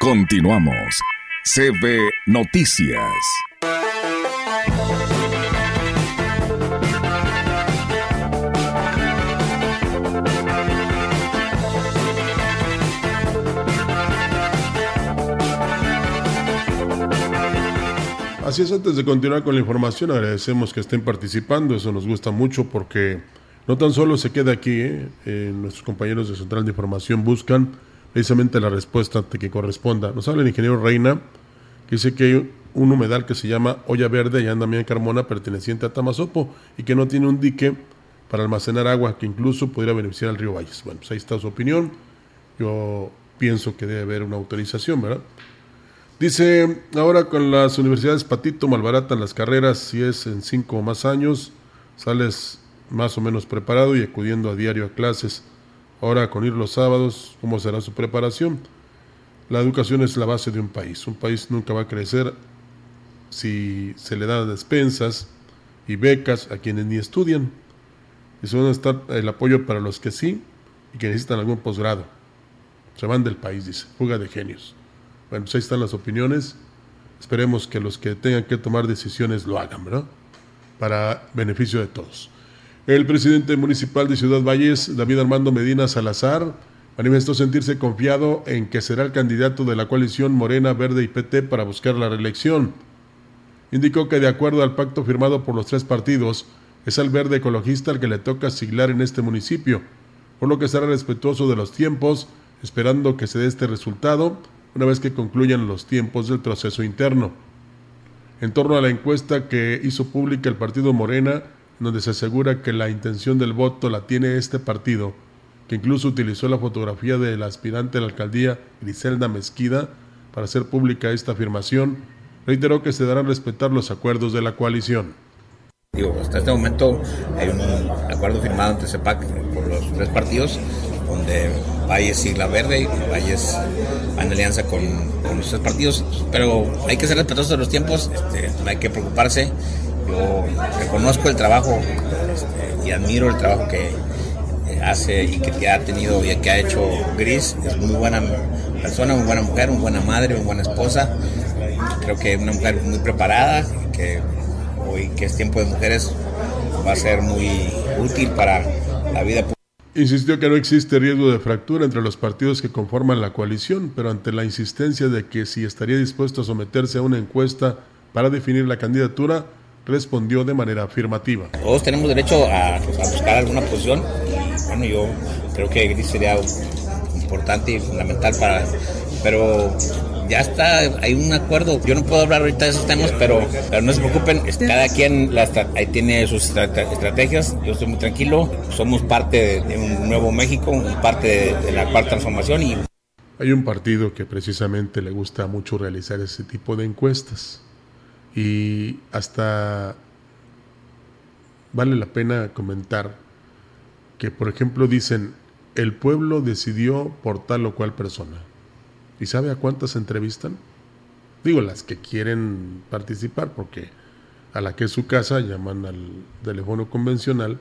Continuamos. CB Noticias. Así es, antes de continuar con la información, agradecemos que estén participando, eso nos gusta mucho porque no tan solo se queda aquí, ¿eh? Eh, nuestros compañeros de Central de Información buscan precisamente la respuesta que corresponda. Nos habla el ingeniero Reina, que dice que hay un humedal que se llama Olla Verde allá en Damián Carmona, perteneciente a Tamazopo, y que no tiene un dique para almacenar agua que incluso podría beneficiar al río Valles. Bueno, pues ahí está su opinión. Yo pienso que debe haber una autorización, ¿verdad? Dice, ahora con las universidades Patito malbaratan las carreras, si es en cinco o más años, sales más o menos preparado y acudiendo a diario a clases. Ahora con ir los sábados, ¿cómo será su preparación? La educación es la base de un país. Un país nunca va a crecer si se le dan despensas y becas a quienes ni estudian. Y a estar el apoyo para los que sí y que necesitan algún posgrado. Se van del país, dice. Fuga de genios. Bueno, pues ahí están las opiniones. Esperemos que los que tengan que tomar decisiones lo hagan, ¿verdad? Para beneficio de todos. El presidente municipal de Ciudad Valles, David Armando Medina Salazar, manifestó sentirse confiado en que será el candidato de la coalición Morena, Verde y PT para buscar la reelección. Indicó que de acuerdo al pacto firmado por los tres partidos, es al verde ecologista el que le toca siglar en este municipio, por lo que será respetuoso de los tiempos, esperando que se dé este resultado una vez que concluyan los tiempos del proceso interno. En torno a la encuesta que hizo pública el partido Morena, donde se asegura que la intención del voto la tiene este partido, que incluso utilizó la fotografía del aspirante a la alcaldía Griselda Mezquida para hacer pública esta afirmación, reiteró que se darán a respetar los acuerdos de la coalición. hasta este momento hay un acuerdo firmado entre CEPAC por los tres partidos donde Valles y La Verde, y Valles va en alianza con, con los tres partidos, pero hay que ser respetuosos de los tiempos, este, no hay que preocuparse. Yo reconozco el trabajo este, y admiro el trabajo que hace y que ha tenido y que ha hecho Gris. Es muy buena persona, muy buena mujer, muy buena madre, muy buena esposa. Creo que una mujer muy preparada, que hoy que es tiempo de mujeres va a ser muy útil para la vida pública. Insistió que no existe riesgo de fractura entre los partidos que conforman la coalición, pero ante la insistencia de que si estaría dispuesto a someterse a una encuesta para definir la candidatura, respondió de manera afirmativa. Todos tenemos derecho a, buscar alguna posición y bueno, yo creo que sería importante y fundamental para... Pero ya está, hay un acuerdo. Yo no puedo hablar ahorita de esos temas, pero, pero no se preocupen, cada quien ahí tiene sus estrategias. Yo estoy muy tranquilo, somos parte de, un nuevo México, parte de, la cuarta transformación y hay un partido que precisamente le gusta mucho realizar ese tipo de encuestas y hasta vale la pena comentar que, por ejemplo, dicen, el pueblo decidió por tal o cual persona. ¿Y sabe a cuántas entrevistan? Digo, las que quieren participar, porque a la que es su casa llaman al teléfono convencional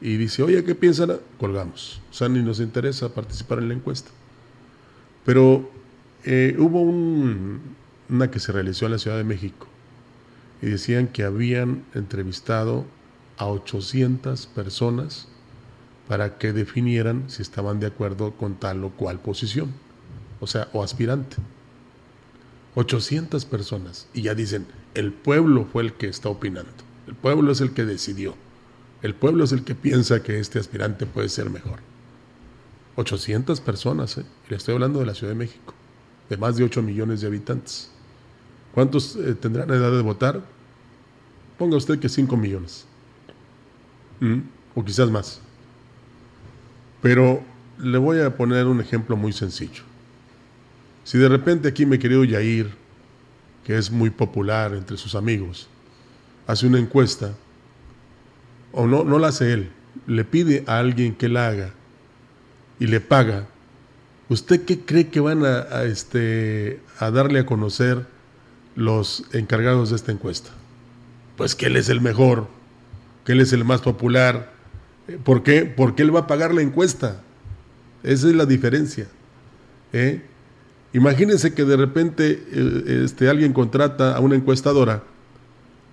y dice, oye, ¿qué piensan? Colgamos. O sea, ni nos interesa participar en la encuesta. Pero eh, hubo una que se realizó en la Ciudad de México y decían que habían entrevistado a 800 personas para que definieran si estaban de acuerdo con tal o cual posición o sea, o aspirante. 800 personas. Y ya dicen, el pueblo fue el que está opinando. El pueblo es el que decidió. El pueblo es el que piensa que este aspirante puede ser mejor. 800 personas, ¿eh? le estoy hablando de la Ciudad de México, de más de 8 millones de habitantes. ¿Cuántos eh, tendrán edad de votar? Ponga usted que 5 millones. ¿Mm? O quizás más. Pero le voy a poner un ejemplo muy sencillo. Si de repente aquí mi querido Yair, que es muy popular entre sus amigos, hace una encuesta, o no, no la hace él, le pide a alguien que la haga y le paga, ¿usted qué cree que van a, este, a darle a conocer los encargados de esta encuesta? Pues que él es el mejor, que él es el más popular. ¿Por qué? Porque él va a pagar la encuesta. Esa es la diferencia. ¿eh? Imagínense que de repente eh, este, alguien contrata a una encuestadora,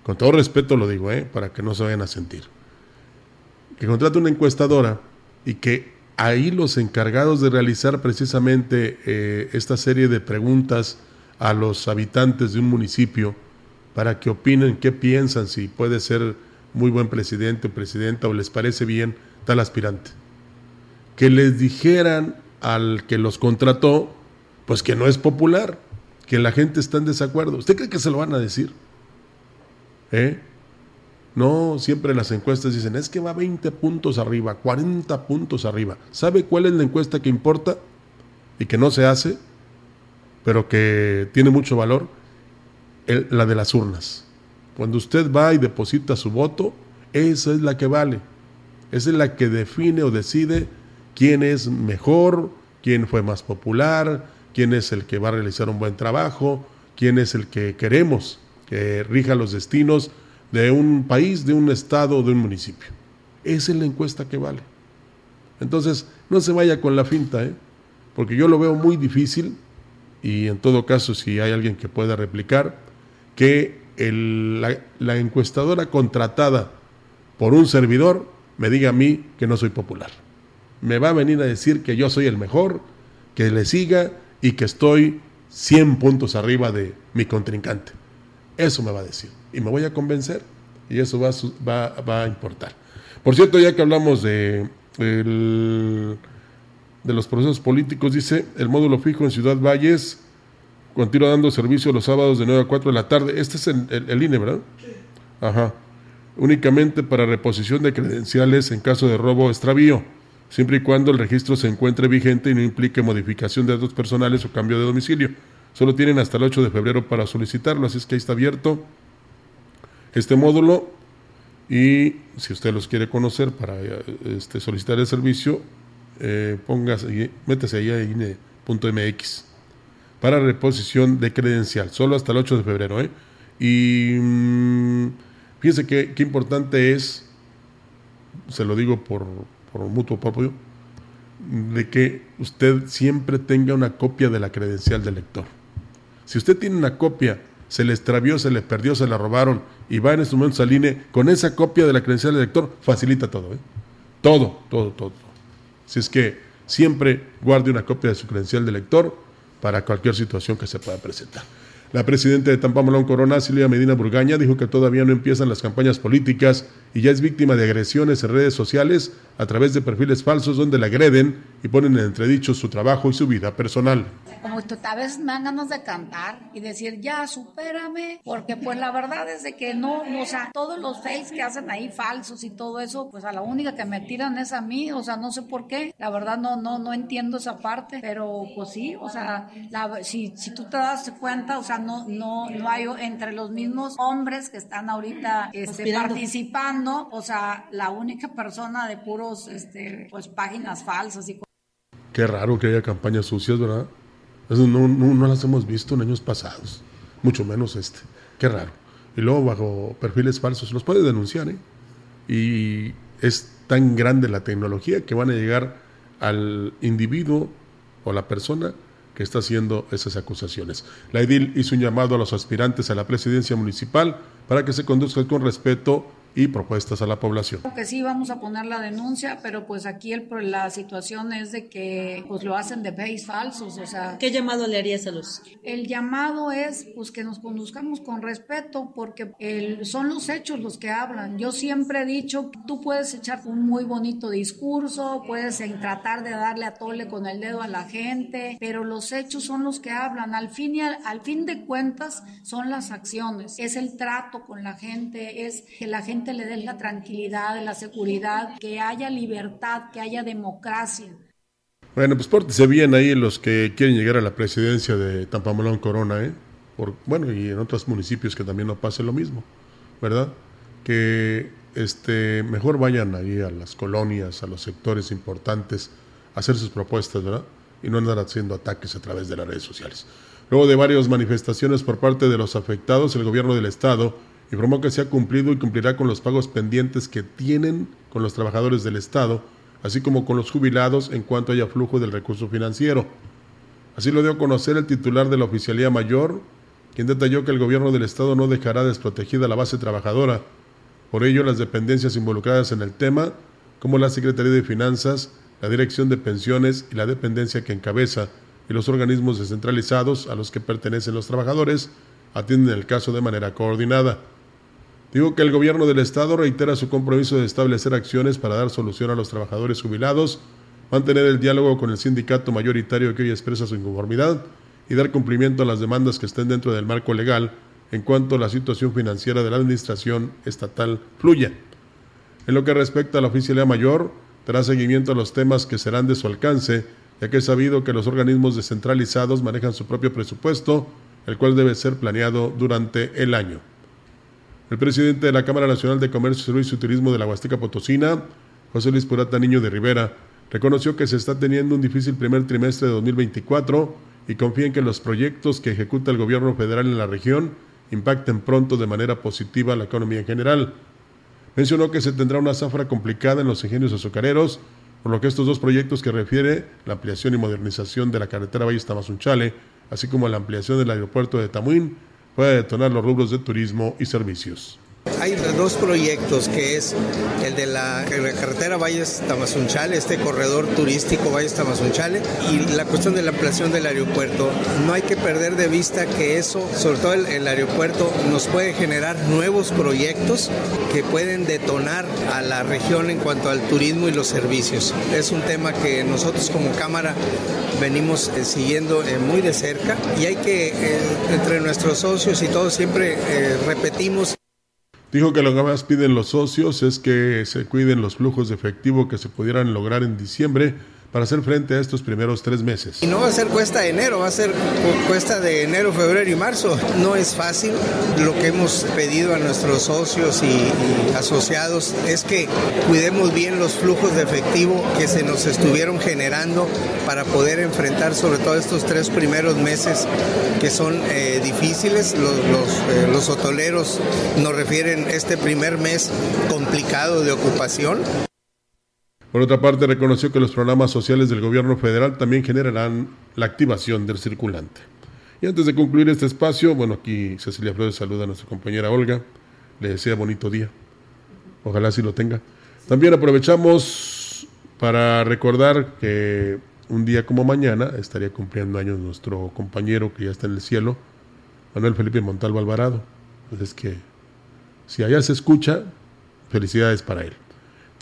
con todo respeto lo digo, ¿eh? para que no se vayan a sentir, que contrata una encuestadora y que ahí los encargados de realizar precisamente eh, esta serie de preguntas a los habitantes de un municipio para que opinen qué piensan, si puede ser muy buen presidente o presidenta o les parece bien tal aspirante. Que les dijeran al que los contrató, pues que no es popular, que la gente está en desacuerdo. ¿Usted cree que se lo van a decir? ¿Eh? No, siempre las encuestas dicen, es que va 20 puntos arriba, 40 puntos arriba. ¿Sabe cuál es la encuesta que importa y que no se hace, pero que tiene mucho valor? la de las urnas. Cuando usted va y deposita su voto, esa es la que vale. Esa es la que define o decide quién es mejor, quién fue más popular, quién es el que va a realizar un buen trabajo, quién es el que queremos que rija los destinos de un país, de un estado, de un municipio. Esa es la encuesta que vale. Entonces, no se vaya con la finta, ¿eh? porque yo lo veo muy difícil y en todo caso, si hay alguien que pueda replicar, que la, encuestadora contratada por un servidor me diga a mí que no soy popular. Me va a venir a decir que yo soy el mejor, que le siga y que estoy 100 puntos arriba de mi contrincante. Eso me va a decir. Y me voy a convencer. Y eso va a importar. Por cierto, ya que hablamos de, de los procesos políticos, dice el módulo fijo en Ciudad Valles continúa dando servicio los sábados de 9 a 4 de la tarde. Este es el, el, INE, ¿verdad? Sí. Ajá. Únicamente para reposición de credenciales en caso de robo o extravío, siempre y cuando el registro se encuentre vigente y no implique modificación de datos personales o cambio de domicilio. Solo tienen hasta el 8 de febrero para solicitarlo, así es que ahí está abierto este módulo y si usted los quiere conocer para este, solicitar el servicio, eh, póngase, métese ahí a INE.mx para reposición de credencial, solo hasta el 8 de febrero. ¿eh? Y mmm, fíjense qué, importante es, se lo digo por, por mutuo propio, de que usted siempre tenga una copia de la credencial del lector. Si usted tiene una copia, se le extravió, se le perdió, se la robaron y va en estos momentos al INE con esa copia de la credencial del lector, facilita todo. ¿eh? Todo, todo, todo. Si es que siempre guarde una copia de su credencial de lector para cualquier situación que se pueda presentar. La presidenta de Tampamolón Corona, Silvia Medina Burgaña, dijo que todavía no empiezan las campañas políticas y ya es víctima de agresiones en redes sociales a través de perfiles falsos donde la agreden y ponen en entredicho su trabajo y su vida personal. Como a veces me dan ganas de cantar y decir, ya, supérame, porque pues la verdad es de que no, o sea, todos los fakes que hacen ahí falsos y todo eso, pues a la única que me tiran es a mí, o sea, no sé por qué, la verdad no, no, no entiendo esa parte, pero pues sí, o sea, si, si tú te das cuenta, o sea, no, no, no hay entre los mismos hombres que están ahorita este, participando, o sea, la única persona de puros, este, pues páginas falsas y Qué raro que haya campañas sucias, ¿verdad? No, las hemos visto en años pasados, mucho menos este. Qué raro. Y luego bajo perfiles falsos, los puede denunciar, ¿eh? Y es tan grande la tecnología que van a llegar al individuo o la persona que está haciendo esas acusaciones. La edil hizo un llamado a los aspirantes a la presidencia municipal para que se conduzcan con respeto y propuestas a la población. Que sí vamos a poner la denuncia, pero pues aquí el, la situación es de que pues lo hacen de face falsos, o sea. ¿Qué llamado le harías a los? El llamado es pues que nos conduzcamos con respeto porque el, son los hechos los que hablan. Yo siempre he dicho que tú puedes echar un muy bonito discurso, puedes tratar de darle a tole con el dedo a la gente, pero los hechos son los que hablan. Al fin y al, al fin de cuentas son las acciones, es el trato con la gente, es que la gente le den la tranquilidad, la seguridad, que haya libertad, que haya democracia. Bueno, pues pórtese bien ahí los que quieren llegar a la presidencia de Tampamolón Corona, ¿eh? Por, bueno, y en otros municipios que también no pase lo mismo, ¿verdad? Que este, mejor vayan ahí a las colonias, a los sectores importantes, a hacer sus propuestas, ¿verdad? Y no andar haciendo ataques a través de las redes sociales. Luego de varias manifestaciones por parte de los afectados, el gobierno del estado Informó que se ha cumplido y cumplirá con los pagos pendientes que tienen con los trabajadores del Estado, así como con los jubilados en cuanto haya flujo del recurso financiero. Así lo dio a conocer el titular de la Oficialía Mayor, quien detalló que el gobierno del Estado no dejará desprotegida la base trabajadora. Por ello, las dependencias involucradas en el tema, como la Secretaría de Finanzas, la Dirección de Pensiones y la dependencia que encabeza, y los organismos descentralizados a los que pertenecen los trabajadores, atienden el caso de manera coordinada. Digo que el gobierno del Estado reitera su compromiso de establecer acciones para dar solución a los trabajadores jubilados, mantener el diálogo con el sindicato mayoritario que hoy expresa su inconformidad y dar cumplimiento a las demandas que estén dentro del marco legal en cuanto a la situación financiera de la administración estatal fluya. En lo que respecta a la oficialidad mayor, dará seguimiento a los temas que serán de su alcance, ya que es sabido que los organismos descentralizados manejan su propio presupuesto, el cual debe ser planeado durante el año. El presidente de la Cámara Nacional de Comercio, Servicio y Turismo de la Huasteca Potosina, José Luis Purata Niño de Rivera, reconoció que se está teniendo un difícil primer trimestre de 2024 y confía en que los proyectos que ejecuta el gobierno federal en la región impacten pronto de manera positiva a la economía en general. Mencionó que se tendrá una zafra complicada en los ingenios azucareros, por lo que estos dos proyectos que refiere, la ampliación y modernización de la carretera Valle Tamazunchale, así como la ampliación del aeropuerto de Tamuín, puede detonar los rubros de turismo y servicios. Hay dos proyectos, que es el de la, carretera Valles Tamazunchale, este corredor turístico Valles Tamazunchale, y la cuestión de la ampliación del aeropuerto. No hay que perder de vista que eso, sobre todo el, el aeropuerto, nos puede generar nuevos proyectos que pueden detonar a la región en cuanto al turismo y los servicios. Es un tema que nosotros como Cámara venimos eh, siguiendo eh, muy de cerca y hay que, eh, entre nuestros socios y todos, siempre repetimos Dijo que lo que más piden los socios es que se cuiden los flujos de efectivo que se pudieran lograr en diciembre para hacer frente a estos primeros tres meses. Y no va a ser cuesta de enero, va a ser cuesta de enero, febrero y marzo. No es fácil. Lo que hemos pedido a nuestros socios y, asociados es que cuidemos bien los flujos de efectivo que se nos estuvieron generando para poder enfrentar sobre todo estos tres primeros meses que son eh, difíciles. Los, los, eh, nos refieren este primer mes complicado de ocupación. Por otra parte, reconoció que los programas sociales del gobierno federal también generarán la activación del circulante. Y antes de concluir este espacio, bueno, aquí Cecilia Flores saluda a nuestra compañera Olga, le desea bonito día, ojalá sí lo tenga. También aprovechamos para recordar que un día como mañana estaría cumpliendo años nuestro compañero que ya está en el cielo, Manuel Felipe Montalvo Alvarado. Entonces que si allá se escucha, felicidades para él.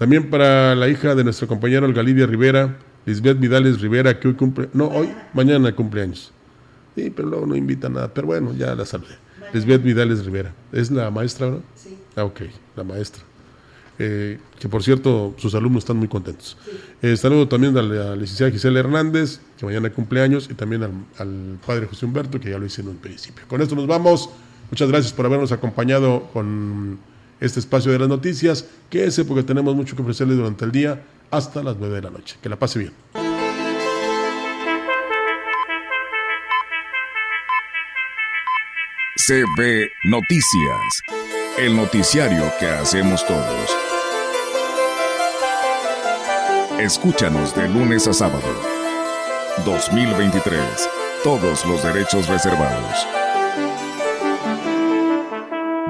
También para la hija de nuestro compañero Olga Lidia Rivera, Lisbeth Vidales Rivera, que hoy cumple, no, hoy, mañana cumpleaños. Sí, pero luego no invita nada, pero bueno, ya la saludé. Lisbeth Vidales Rivera, ¿es la maestra, no? Sí. Ah, ok, la maestra. Eh, que por cierto, sus alumnos están muy contentos. Eh, saludo también a la licenciada Gisela Hernández, que mañana cumpleaños, y también al, al padre José Humberto, que ya lo hice en un principio. Con esto nos vamos. Muchas gracias por habernos acompañado con este espacio de las noticias. Quédese porque tenemos mucho que ofrecerle durante el día hasta las 9 de la noche. Que la pase bien. CB Noticias, el noticiario que hacemos todos. Escúchanos de lunes a sábado. 2023. Todos los derechos reservados.